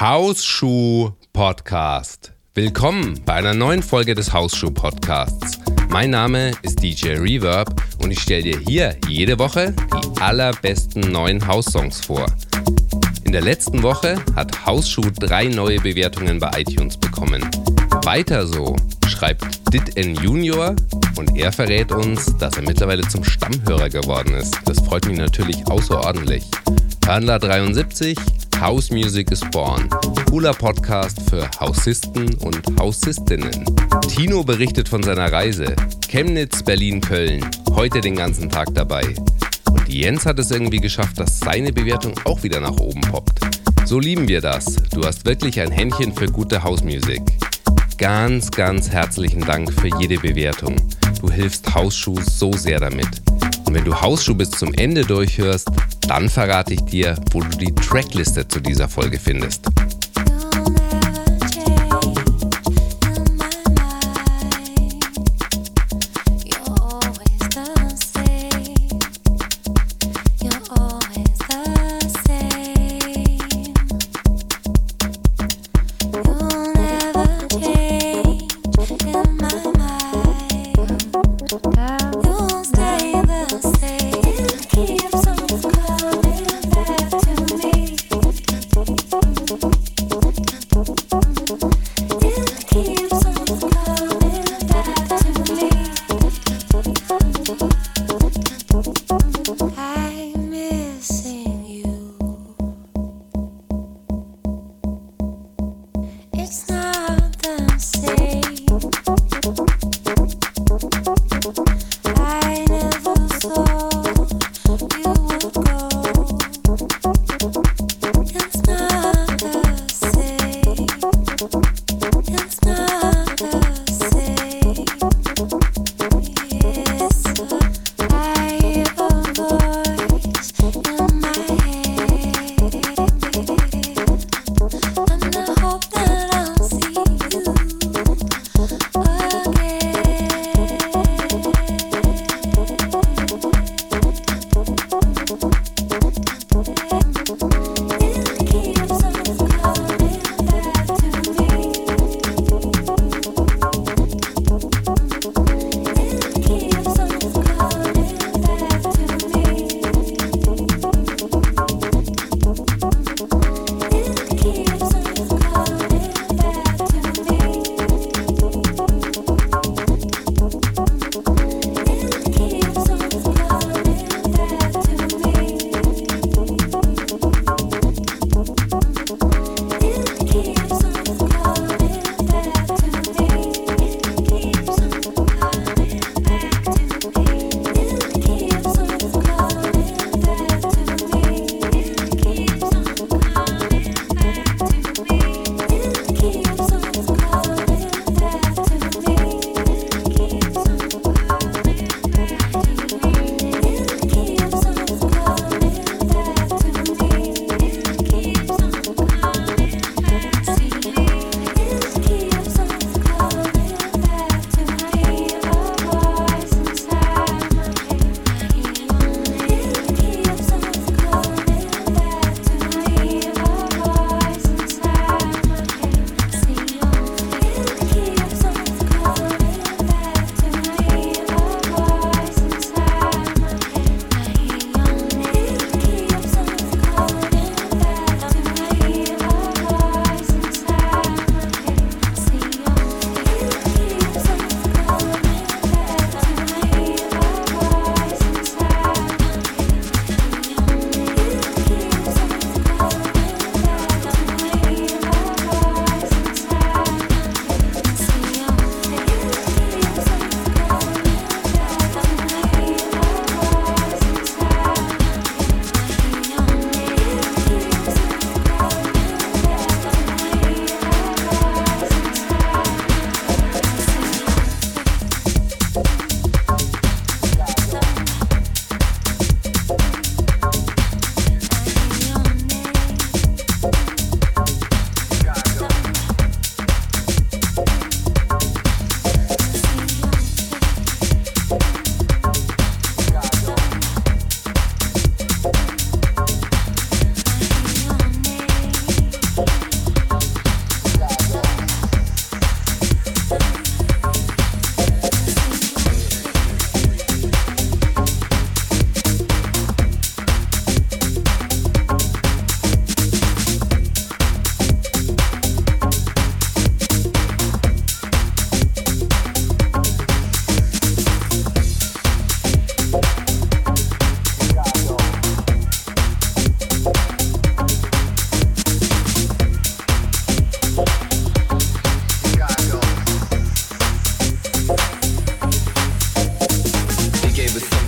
Hausschuh Podcast. Willkommen bei einer neuen Folge des Hausschuh Podcasts. Mein Name ist DJ Reverb und ich stelle dir hier jede Woche die allerbesten neuen Haussongs vor. In der letzten Woche hat Hausschuh drei neue Bewertungen bei iTunes bekommen. Weiter so schreibt Dit N Junior und er verrät uns, dass er mittlerweile zum Stammhörer geworden ist. Das freut mich natürlich außerordentlich. Hörnler 73 House Music is Born. Cooler Podcast für Hausisten und Hausistinnen. Tino berichtet von seiner Reise. Chemnitz, Berlin, Köln. Heute den ganzen Tag dabei. Und Jens hat es irgendwie geschafft, dass seine Bewertung auch wieder nach oben poppt. So lieben wir das. Du hast wirklich ein Händchen für gute Hausmusik. Ganz, ganz herzlichen Dank für jede Bewertung. Du hilfst Hausschuh so sehr damit. Und wenn du Hausschuh bis zum Ende durchhörst, dann verrate ich dir, wo du die Trackliste zu dieser Folge findest. I never saw.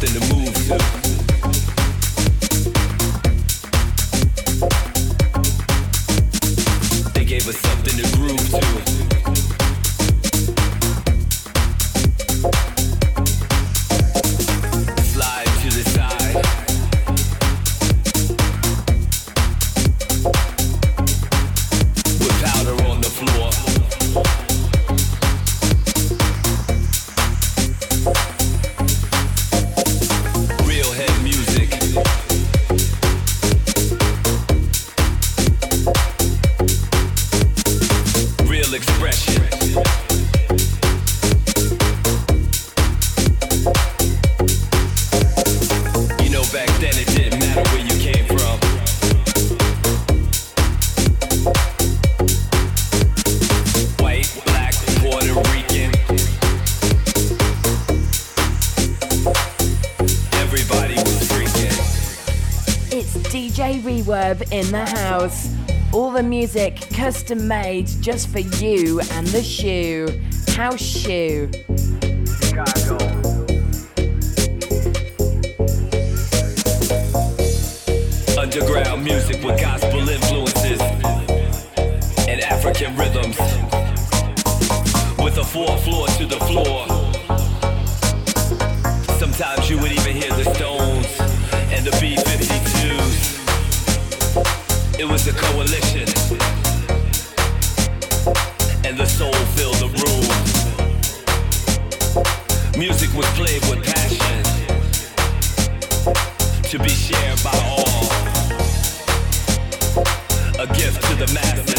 something to move to. In the house. All the music custom made just for you and the shoe. House Shoe. Chicago. Underground music with gospel influences and African rhythms. With a four floor to the floor. Sometimes you would even hear the Stones It was a coalition. And the soul filled the room. Music was played with passion. To be shared by all. A gift to the masses.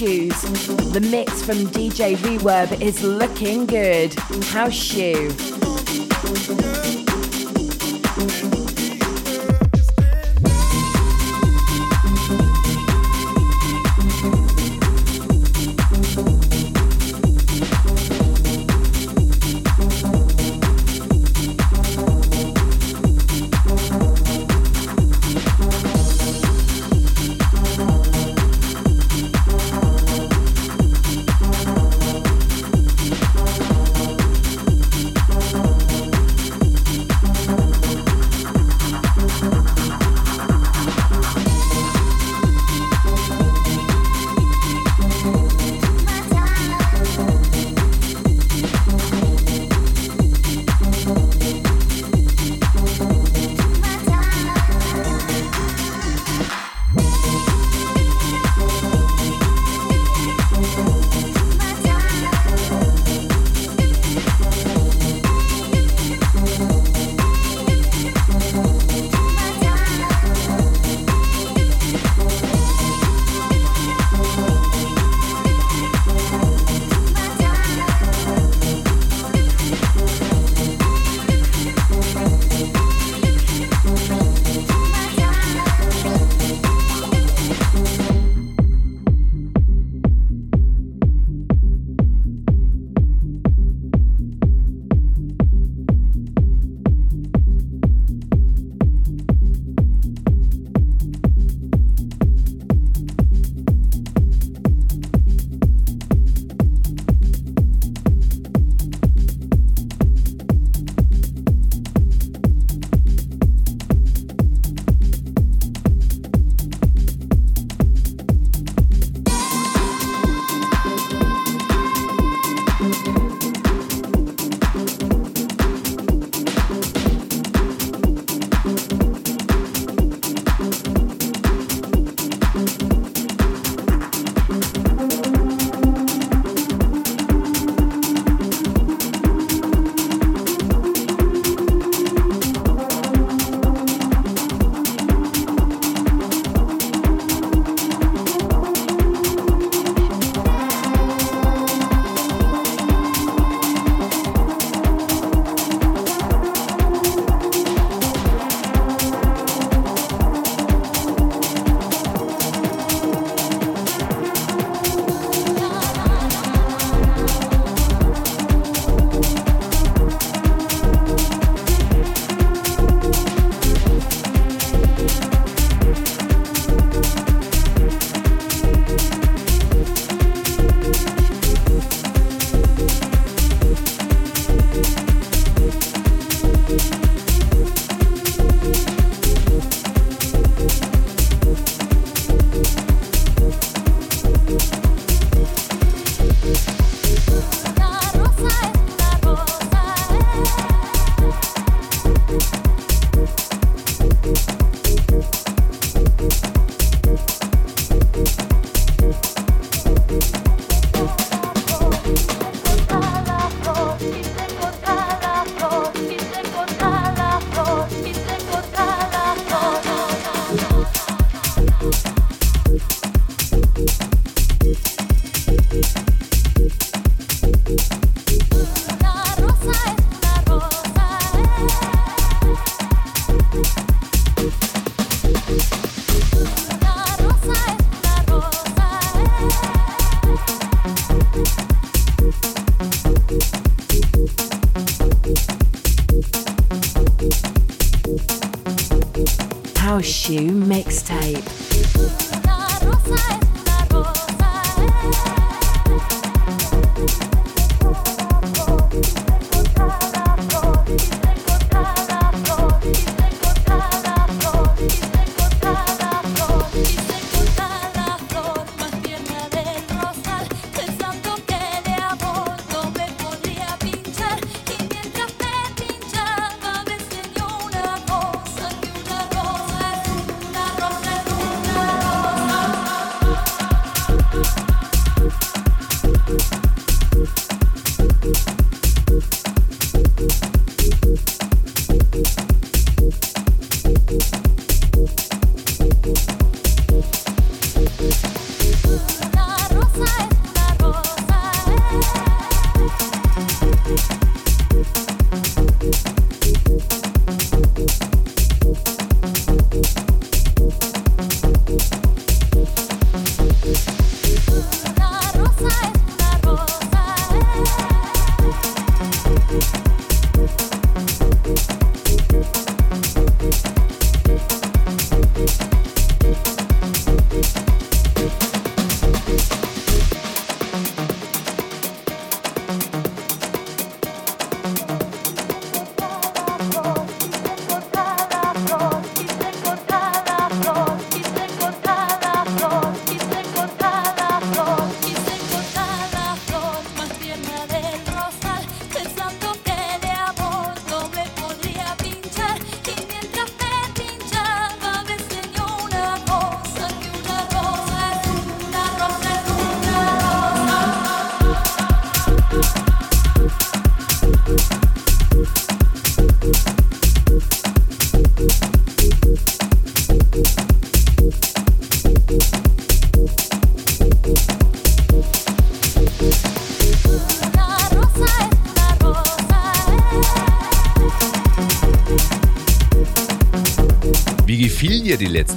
Shoes. The mix from DJ Reverb is looking good. House Shoe.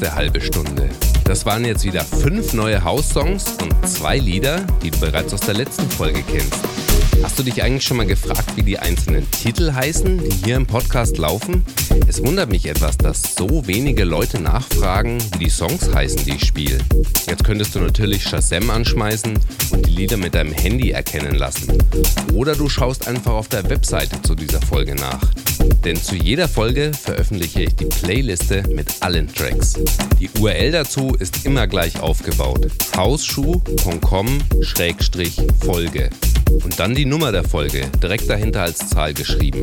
Letzte halbe Stunde. Das waren jetzt wieder fünf neue House-Songs und zwei Lieder, die du bereits aus der letzten Folge kennst. Hast du dich eigentlich schon mal gefragt, wie die einzelnen Titel heißen, die hier im Podcast laufen? Es wundert mich etwas, dass so wenige Leute nachfragen, wie die Songs heißen, die ich spiele. Jetzt könntest du natürlich Shazam anschmeißen und die Lieder mit deinem Handy erkennen lassen. Oder du schaust einfach auf der Webseite zu dieser Folge nach. Denn zu jeder Folge veröffentliche ich die Playliste mit allen Tracks. Die URL dazu ist immer gleich aufgebaut. hausschuh.com-folge. Und dann die Nummer der Folge, direkt dahinter als Zahl geschrieben.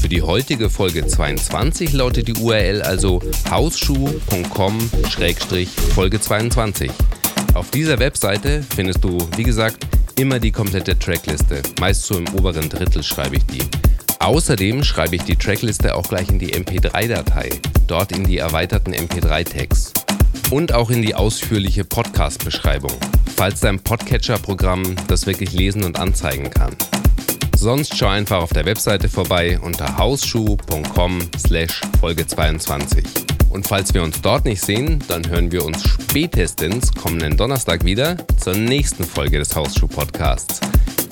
Für die heutige Folge 22 lautet die URL also hausschuh.com-folge 22. Auf dieser Webseite findest du, wie gesagt, immer die komplette Trackliste. Meist so im oberen Drittel schreibe ich die. Außerdem schreibe ich die Trackliste auch gleich in die MP3-Datei, dort in die erweiterten MP3-Tags und auch in die ausführliche Podcast-Beschreibung, falls dein Podcatcher-Programm das wirklich lesen und anzeigen kann. Sonst schau einfach auf der Webseite vorbei unter hausschuh.com slash Folge 22. Und falls wir uns dort nicht sehen, dann hören wir uns spätestens kommenden Donnerstag wieder zur nächsten Folge des Hausschuh-Podcasts.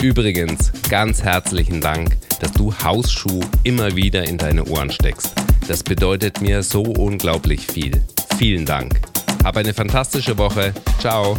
Übrigens, ganz herzlichen Dank, dass du Hausschuh immer wieder in deine Ohren steckst. Das bedeutet mir so unglaublich viel. Vielen Dank. Hab eine fantastische Woche. Ciao.